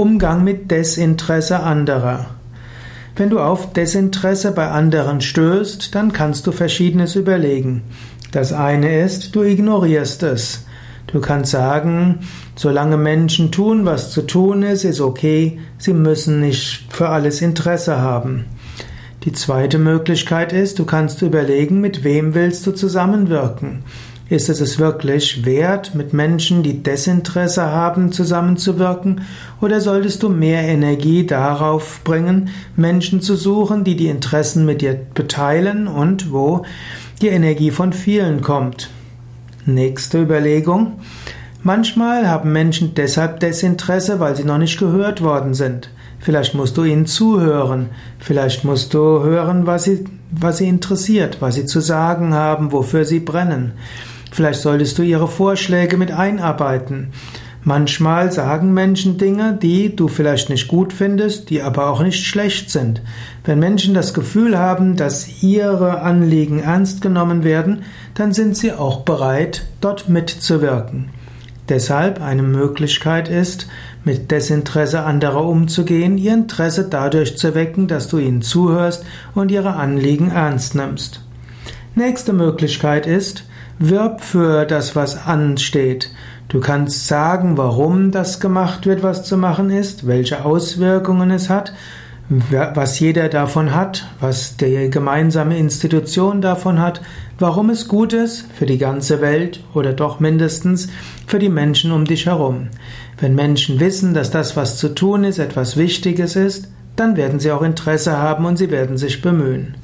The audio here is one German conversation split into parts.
Umgang mit Desinteresse anderer. Wenn du auf Desinteresse bei anderen stößt, dann kannst du verschiedenes überlegen. Das eine ist, du ignorierst es. Du kannst sagen, solange Menschen tun, was zu tun ist, ist okay, sie müssen nicht für alles Interesse haben. Die zweite Möglichkeit ist, du kannst überlegen, mit wem willst du zusammenwirken. Ist es es wirklich wert, mit Menschen, die Desinteresse haben, zusammenzuwirken? Oder solltest du mehr Energie darauf bringen, Menschen zu suchen, die die Interessen mit dir beteilen und wo die Energie von vielen kommt? Nächste Überlegung. Manchmal haben Menschen deshalb Desinteresse, weil sie noch nicht gehört worden sind. Vielleicht musst du ihnen zuhören. Vielleicht musst du hören, was sie, was sie interessiert, was sie zu sagen haben, wofür sie brennen. Vielleicht solltest du ihre Vorschläge mit einarbeiten. Manchmal sagen Menschen Dinge, die du vielleicht nicht gut findest, die aber auch nicht schlecht sind. Wenn Menschen das Gefühl haben, dass ihre Anliegen ernst genommen werden, dann sind sie auch bereit, dort mitzuwirken. Deshalb eine Möglichkeit ist, mit Desinteresse anderer umzugehen, ihr Interesse dadurch zu wecken, dass du ihnen zuhörst und ihre Anliegen ernst nimmst. Nächste Möglichkeit ist, Wirb für das, was ansteht. Du kannst sagen, warum das gemacht wird, was zu machen ist, welche Auswirkungen es hat, was jeder davon hat, was die gemeinsame Institution davon hat, warum es gut ist für die ganze Welt oder doch mindestens für die Menschen um dich herum. Wenn Menschen wissen, dass das, was zu tun ist, etwas Wichtiges ist, dann werden sie auch Interesse haben und sie werden sich bemühen.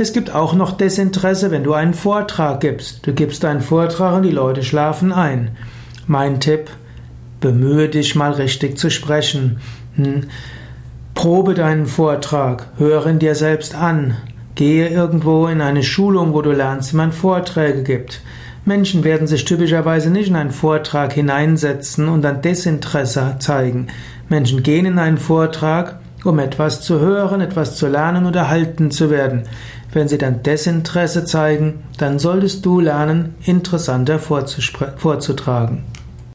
Es gibt auch noch Desinteresse, wenn du einen Vortrag gibst. Du gibst einen Vortrag und die Leute schlafen ein. Mein Tipp, bemühe dich mal richtig zu sprechen. Hm. Probe deinen Vortrag, höre ihn dir selbst an. Gehe irgendwo in eine Schulung, wo du lernst, wie man Vorträge gibt. Menschen werden sich typischerweise nicht in einen Vortrag hineinsetzen und dann Desinteresse zeigen. Menschen gehen in einen Vortrag, um etwas zu hören, etwas zu lernen oder erhalten zu werden. Wenn sie dann Desinteresse zeigen, dann solltest du lernen, interessanter vorzutragen.